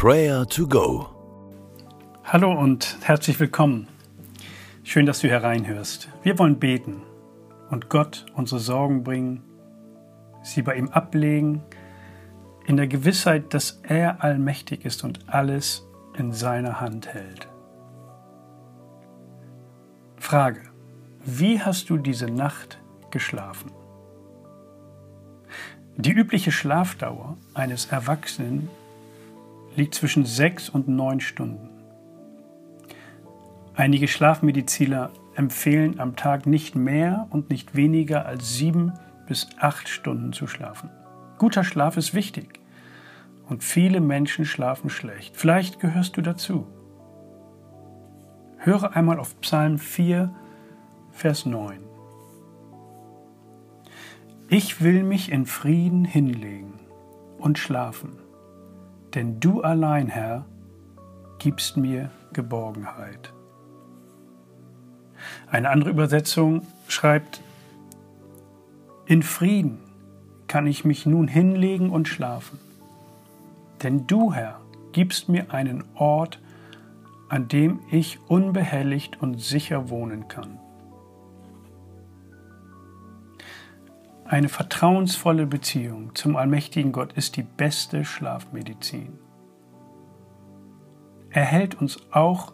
Prayer to Go. Hallo und herzlich willkommen. Schön, dass du hereinhörst. Wir wollen beten und Gott unsere Sorgen bringen, sie bei ihm ablegen, in der Gewissheit, dass er allmächtig ist und alles in seiner Hand hält. Frage. Wie hast du diese Nacht geschlafen? Die übliche Schlafdauer eines Erwachsenen liegt zwischen sechs und neun Stunden. Einige Schlafmediziner empfehlen am Tag nicht mehr und nicht weniger als sieben bis acht Stunden zu schlafen. Guter Schlaf ist wichtig und viele Menschen schlafen schlecht. Vielleicht gehörst du dazu. Höre einmal auf Psalm 4, Vers 9. Ich will mich in Frieden hinlegen und schlafen denn du allein, Herr, gibst mir Geborgenheit. Eine andere Übersetzung schreibt, in Frieden kann ich mich nun hinlegen und schlafen, denn du, Herr, gibst mir einen Ort, an dem ich unbehelligt und sicher wohnen kann. Eine vertrauensvolle Beziehung zum allmächtigen Gott ist die beste Schlafmedizin. Er hält uns auch,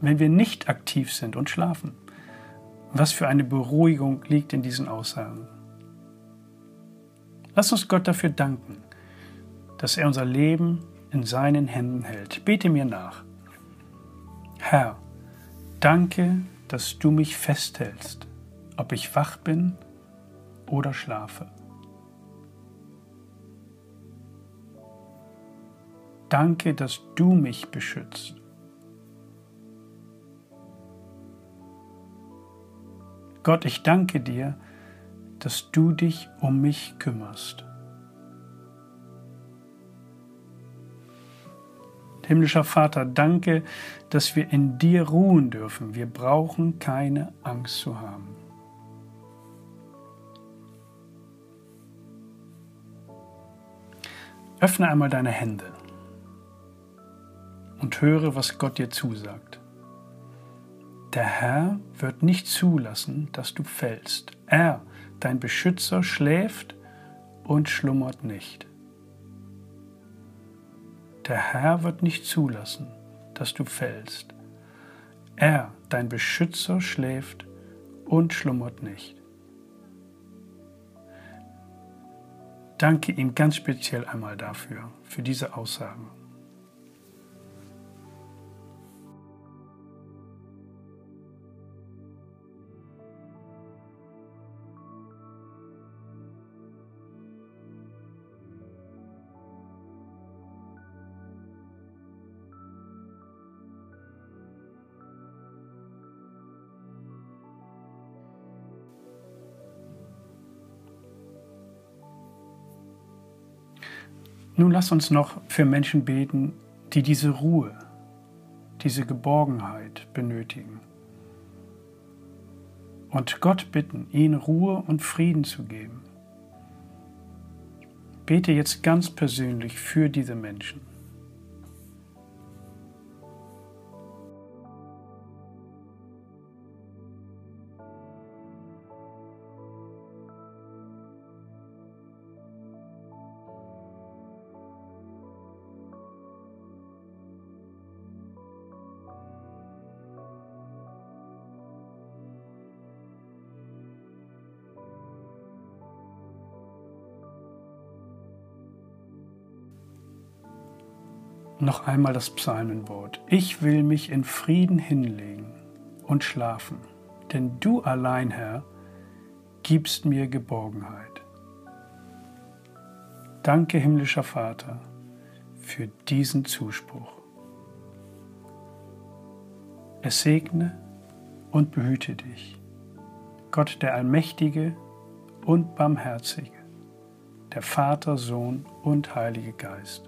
wenn wir nicht aktiv sind und schlafen. Was für eine Beruhigung liegt in diesen Aussagen. Lass uns Gott dafür danken, dass er unser Leben in seinen Händen hält. Bete mir nach. Herr, danke, dass du mich festhältst, ob ich wach bin oder schlafe. Danke, dass du mich beschützt. Gott, ich danke dir, dass du dich um mich kümmerst. Himmlischer Vater, danke, dass wir in dir ruhen dürfen. Wir brauchen keine Angst zu haben. Öffne einmal deine Hände und höre, was Gott dir zusagt. Der Herr wird nicht zulassen, dass du fällst. Er, dein Beschützer, schläft und schlummert nicht. Der Herr wird nicht zulassen, dass du fällst. Er, dein Beschützer, schläft und schlummert nicht. Danke ihm ganz speziell einmal dafür, für diese Aussagen. Nun lass uns noch für Menschen beten, die diese Ruhe, diese Geborgenheit benötigen. Und Gott bitten, ihnen Ruhe und Frieden zu geben. Bete jetzt ganz persönlich für diese Menschen. Noch einmal das Psalmenwort. Ich will mich in Frieden hinlegen und schlafen, denn du allein, Herr, gibst mir Geborgenheit. Danke, himmlischer Vater, für diesen Zuspruch. Es segne und behüte dich, Gott der Allmächtige und Barmherzige, der Vater, Sohn und Heilige Geist